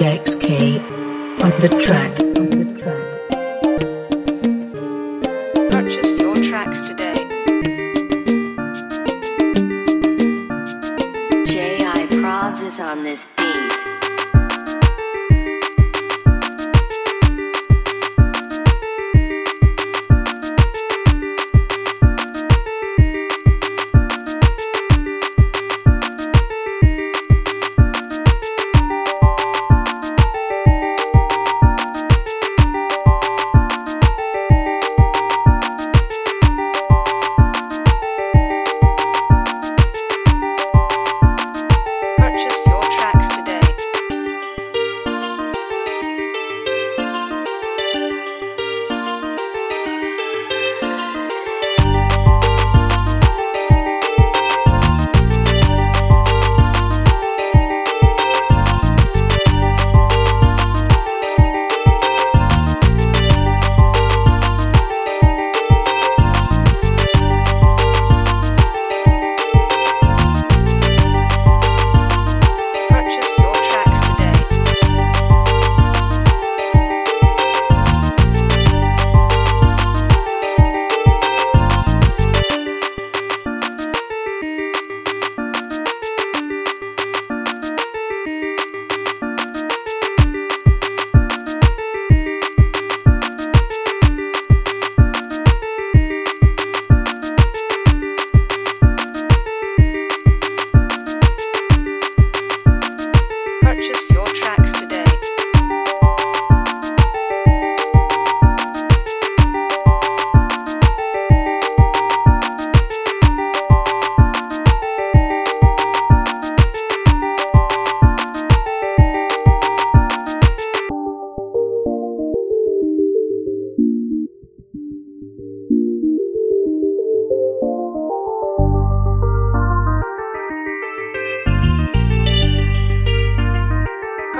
DexKey on the track. On the track. Purchase your tracks today. J.I. Prods is on this Tracks today.